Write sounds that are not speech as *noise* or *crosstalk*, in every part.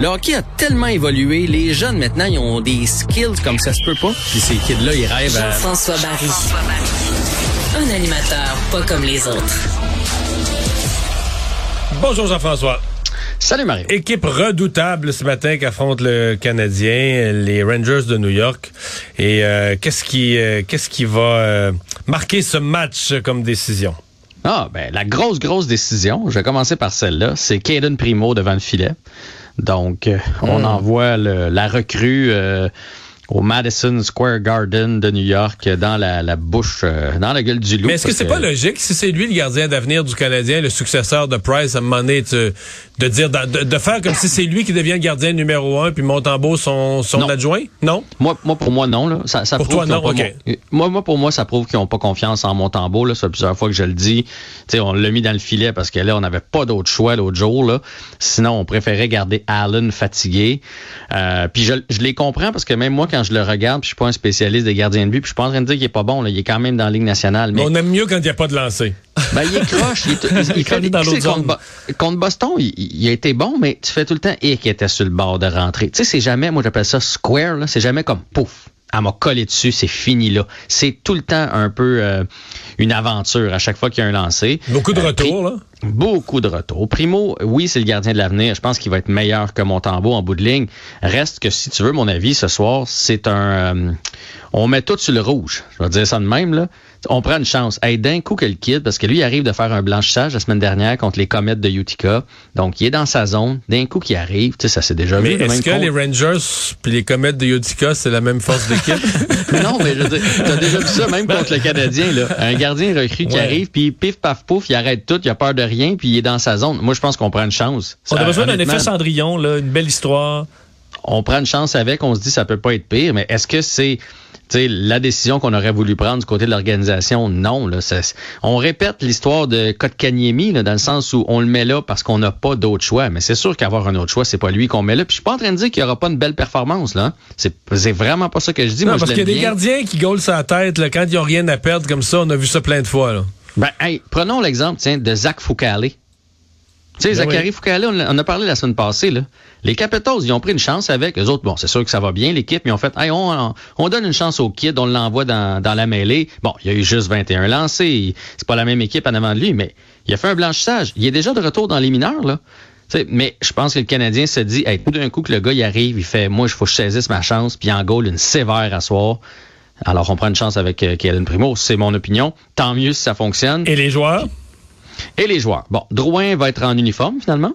Le hockey a tellement évolué, les jeunes maintenant, ils ont des skills comme ça se peut pas. Puis ces kids-là, ils rêvent à... Jean-François Barry. Un animateur pas comme les autres. Bonjour Jean-François. Salut Mario. Équipe redoutable ce matin qu'affronte le Canadien, les Rangers de New York. Et euh, qu'est-ce qui, euh, qu'est-ce qui va euh, marquer ce match comme décision? Ah, ben la grosse, grosse décision, je vais commencer par celle-là, c'est Caden Primo devant le filet. Donc, euh, on Hmm. envoie le- la recrue euh, au Madison Square Garden de New York dans la, la bouche, euh, dans la gueule du loup. Mais est-ce que c'est pas logique, si c'est lui le gardien d'avenir du Canadien, le successeur de Price, à un moment donné, tu- de dire, de, de faire comme si c'est lui qui devient le gardien numéro un, puis Montembeau son, son Non. adjoint? Non? Moi, moi, pour moi, non. Là. Ça, ça Pour prouve toi, non, pas ok. mon- Moi, moi, pour moi, ça prouve qu'ils n'ont pas confiance en Montembeau. Là. Ça fait plusieurs fois que je le dis. Tu sais, on l'a mis dans le filet parce que là, on n'avait pas d'autre choix l'autre jour. Là. Sinon, on préférait garder Allen fatigué. Euh, puis je, je les comprends parce que même moi, quand je le regarde, puis je suis pas un spécialiste des gardiens de but, puis je suis pas en train de dire qu'il est pas bon. Là. Il est quand même dans la Ligue nationale. Mais On aime mieux quand il n'y a pas de lancer. Ben, il est croche. Il, est tout- *laughs* il, il fait des dans l'autre tu sais, contre. Bo- contre Boston, il, il a été bon, mais tu fais tout le temps et qui était sur le bord de rentrer. Tu sais, c'est jamais, moi j'appelle ça square, là. C'est jamais comme pouf. Elle m'a collé dessus, c'est fini là. C'est tout le temps un peu euh, une aventure à chaque fois qu'il y a un lancé. Beaucoup de Euh, retours, là. Beaucoup de retours. Primo, oui, c'est le gardien de l'avenir. Je pense qu'il va être meilleur que Montembeau en bout de ligne. Reste que si tu veux mon avis ce soir, c'est un euh, on met tout sur le rouge. Je vais dire ça de même là. On prend une chance. Hey, d'un coup que le kid, parce que lui il arrive de faire un blanchissage la semaine dernière contre les Comets de Utica. Donc il est dans sa zone. D'un coup qu'il arrive, tu sais, ça s'est déjà Mais vu. est-ce que les Rangers puis les Comètes de Utica, c'est la même force d'équipe? *laughs* Non, mais je veux dire, t'as déjà vu ça même contre le Canadien, là. Un gardien recru qui Ouais. arrive, puis pif, paf, pouf, il arrête tout, il a peur de rien, puis il est dans sa zone. Moi, je pense qu'on prend une chance. On a besoin d'un effet Cendrillon, là, une belle histoire. On prend une chance avec, on se dit ça peut pas être pire, mais est-ce que c'est la décision qu'on aurait voulu prendre du côté de l'organisation? Non. Là, Ça- on répète l'histoire de Kotkaniemi, là, dans le sens où on le met là parce qu'on n'a pas d'autre choix. Mais c'est sûr qu'avoir un autre choix, c'est pas lui qu'on met là. Puis je suis pas en train de dire qu'il y aura pas une belle performance. là. C'est c'est vraiment pas ça que je dis. non, Moi, parce qu'il y a des gardiens qui gaulent sa tête là, quand ils n'ont rien à perdre comme ça. On a vu ça plein de fois. Là. Ben, hey, prenons l'exemple, de Zach Foucalé. Tu sais, Ben Zachary oui. Foucalé, on, a parlé la semaine passée, là. Les Capitals, ils ont pris une chance avec eux autres. Bon, c'est sûr que ça va bien, l'équipe, mais ils ont fait, hey, on, on- on donne une chance au kid, on l'envoie dans, dans la mêlée. Bon, il y a eu juste 21 lancés. C'est pas la même équipe en avant de lui, mais il a fait un blanchissage. Il est déjà de retour dans les mineurs, là. Mais je pense que le Canadien se dit, hey, tout d'un coup que le gars, il arrive, il fait, moi, il faut que je saisisse ma chance, puis en goal, une sévère à soir. Alors, on prend une chance avec euh, Kellen Primo, c'est mon opinion. Tant mieux si ça fonctionne. Et les joueurs? Et les joueurs. Bon, Drouin va être en uniforme finalement.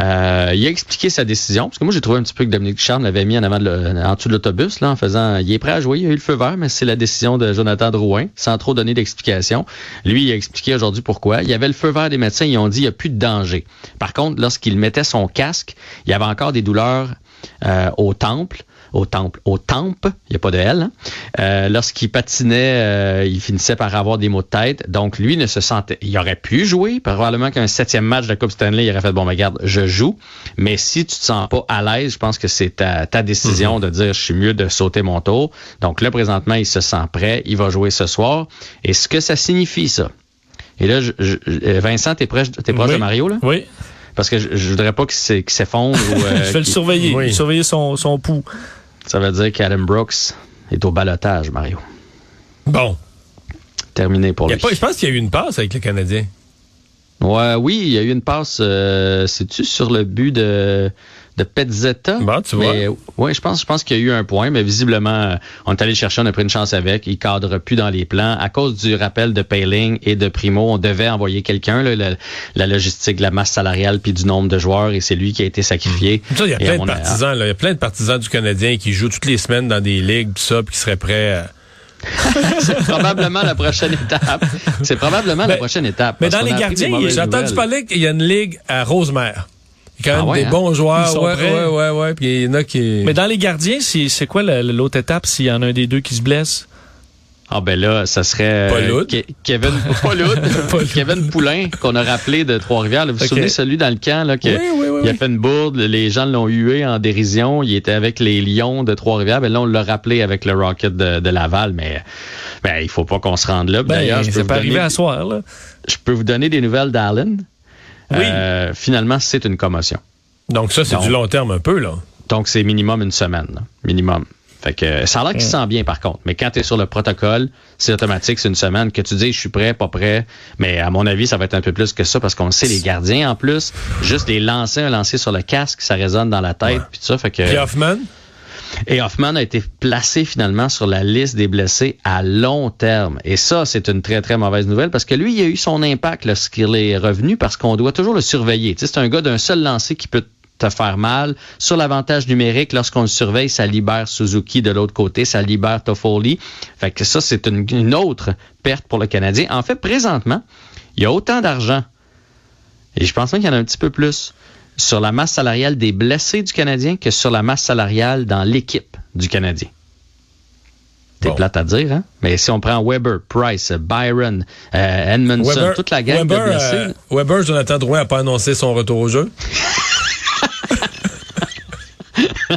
Euh, il a expliqué sa décision, parce que moi j'ai trouvé un petit peu que Dominique Charles l'avait mis en avant de le- en dessous de l'autobus, là, en faisant il est prêt à jouer, il a eu le feu vert, mais c'est la décision de Jonathan Drouin, sans trop donner d'explication. Lui, il a expliqué aujourd'hui pourquoi. Il y avait le feu vert des médecins, ils ont dit il n'y a plus de danger. Par contre, lorsqu'il mettait son casque, il y avait encore des douleurs euh, au temple au temple, au temple, il n'y a pas de L. hein. Euh, Lorsqu'il patinait, euh, il finissait par avoir des maux de tête. Donc, lui ne se sentait. Il aurait pu jouer. Probablement qu'un septième match de la Coupe Stanley, il aurait fait bon, regarde, je joue. Mais si tu te sens pas à l'aise, je pense que c'est ta, ta décision de dire je suis mieux de sauter mon tour. Donc là, présentement, il se sent prêt. Il va jouer ce soir. Et ce que ça signifie, ça? Et là, je- je- euh, Vincent, t'es proche, t'es proche Oui. de Mario, là? Oui. Parce que je, je voudrais pas qu'il s'e- qu'il s'effondre *laughs* euh, je vais le surveiller. oui. Surveiller son, son pouls. Ça veut dire qu'Adam Brooks est au balotage, Mario. Bon. Terminé pour lui. je pense qu'il y a eu une passe avec le Canadien. Ouais, oui, il y a eu une passe, euh, c'est-tu sur le but de, de Petzetta? Bon, tu vois. Mais, ouais, je pense, je pense qu'il y a eu un point, mais visiblement, euh, on est allé le chercher, on a pris une chance avec. Il cadre plus dans les plans. À cause du rappel de Payling et de Primo, on devait envoyer quelqu'un, la, la logistique la masse salariale puis du nombre de joueurs, et c'est lui qui a été sacrifié. Ça, il y a plein de partisans. là. Il y a plein de partisans du Canadien qui jouent toutes les semaines dans des ligues, pis ça, puis qui seraient prêts à... *laughs* c'est probablement la prochaine étape. C'est probablement la prochaine étape. Mais dans les gardiens, j'ai entendu parler qu'il y a une ligue à Rosemère. Quand même Ah ouais, des hein? bons joueurs. Ils sont ouais, prêts. ouais, ouais, ouais. Puis il y en a qui. Mais dans les gardiens, c'est c'est quoi la- l'autre étape s'il y en a un des deux qui se blesse? Ah ben là, ça serait Pas euh, Kevin *laughs* pas. *laughs* Kevin Poulain qu'on a rappelé de Trois-Rivières. Vous vous Ok. souvenez celui dans le camp là que Oui, oui, oui, il a fait une bourde, les gens l'ont hué en dérision, il était avec les Lions de Trois-Rivières, ben là on l'a rappelé avec le Rocket de, de Laval mais ben il faut pas qu'on se rende là. Ben, D'ailleurs, je peux ça vous peut arriver donner- à soir, là. je peux vous donner des nouvelles d'Allen. Oui. Euh, finalement, c'est une commotion. Donc ça, c'est du long terme un peu, là. Donc, c'est minimum une semaine. là. Minimum. Fait que ça a l'air qu'il se sent bien, par contre. Mais quand tu es sur le protocole, c'est automatique, c'est une semaine. Que tu dis, je suis prêt, pas prêt. Mais à mon avis, ça va être un peu plus que ça parce qu'on le sait, les gardiens, en plus, juste les lancer, un lancer sur le casque, ça résonne dans la tête. Puis tout ça, fait que... Puis Hoffman, Et Hoffman a été placé finalement sur la liste des blessés à long terme. Et ça, c'est une très, très mauvaise nouvelle parce que lui, il a eu son impact lorsqu'il est revenu parce qu'on doit toujours le surveiller. Tu sais, c'est un gars d'un seul lancer qui peut te faire mal. Sur l'avantage numérique, lorsqu'on le surveille, ça libère Suzuki de l'autre côté, ça libère Toffoli. Fait que ça, c'est une, une autre perte pour le Canadien. En fait, présentement, il y a autant d'argent et je pense même qu'il y en a un petit peu plus sur la masse salariale des blessés du Canadien que sur la masse salariale dans l'équipe du Canadien. C'est Bon. plate à dire, hein? Mais si on prend Weber, Price, Byron, euh, Edmondson, Weber, toute la gang Weber, de blessés, euh, Weber, Jonathan Drouin n'a pas annoncé son retour au jeu. *laughs*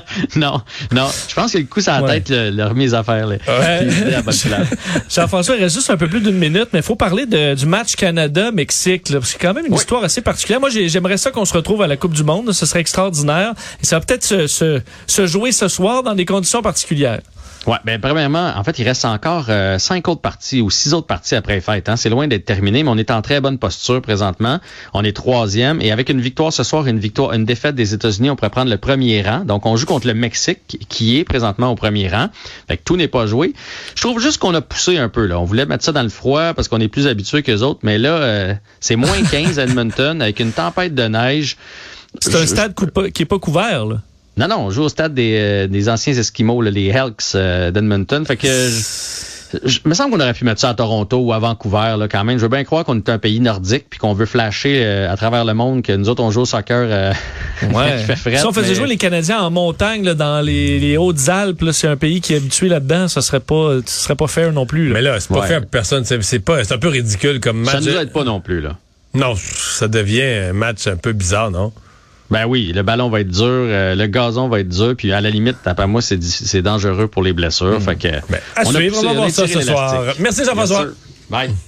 *laughs* non, non, je pense que le coup, ça la Ouais. tête, le, leur mise à faire. Là. Ouais. *laughs* Jean-François, il reste juste un peu plus d'une minute, mais il faut parler de- du match Canada-Mexique. là, parce que C'est quand même une Oui. histoire assez particulière. Moi, j'ai- j'aimerais ça qu'on se retrouve à la Coupe du Monde. Ce serait extraordinaire. Et ça va peut-être se, se- se jouer ce soir dans des conditions particulières. Ouais, ben premièrement, en fait, il reste encore euh, cinq autres parties ou six autres parties après les fêtes. Hein. C'est loin d'être terminé, mais on est en très bonne posture présentement. On est troisième et avec une victoire ce soir, une victoire, une défaite des États-Unis, on pourrait prendre le premier rang. Donc, on joue contre le Mexique, qui- est présentement au premier rang. Fait que tout n'est pas joué. Je trouve juste qu'on a poussé un peu. Là, on voulait mettre ça dans le froid parce qu'on est plus habitué que les autres, mais là, euh, c'est moins *laughs* 15 à Edmonton avec une tempête de neige. C'est un stade qui est pas couvert. Là. Non, non, on joue au stade des, euh, des anciens Esquimaux, là, les Elks euh, d'Edmonton. Fait que je, je- me semble qu'on aurait pu mettre ça à Toronto ou à Vancouver là, quand même. Je veux bien croire qu'on est un pays nordique puis qu'on veut flasher euh, à travers le monde que nous autres on joue au soccer euh, *laughs* Ouais. qui fait fret, si on faisait mais- jouer les Canadiens en montagne, là, dans les, les Hautes-Alpes, c'est un pays qui est habitué là-dedans, ça serait pas, ce serait pas fair non plus. là. Mais là, c'est pas Ouais. fait pour personne. C'est pas, c'est un peu ridicule comme Ça match. ne nous aide pas non plus là. Non, ça devient un match un peu bizarre, non? Ben oui, le ballon va être dur, euh, le gazon va être dur, puis à la limite, d'après moi, c'est c'est dangereux pour les blessures. Fait que Ben, à on a suivre, poussé- on va voir ça ce soir. Merci Jean-François. Bye.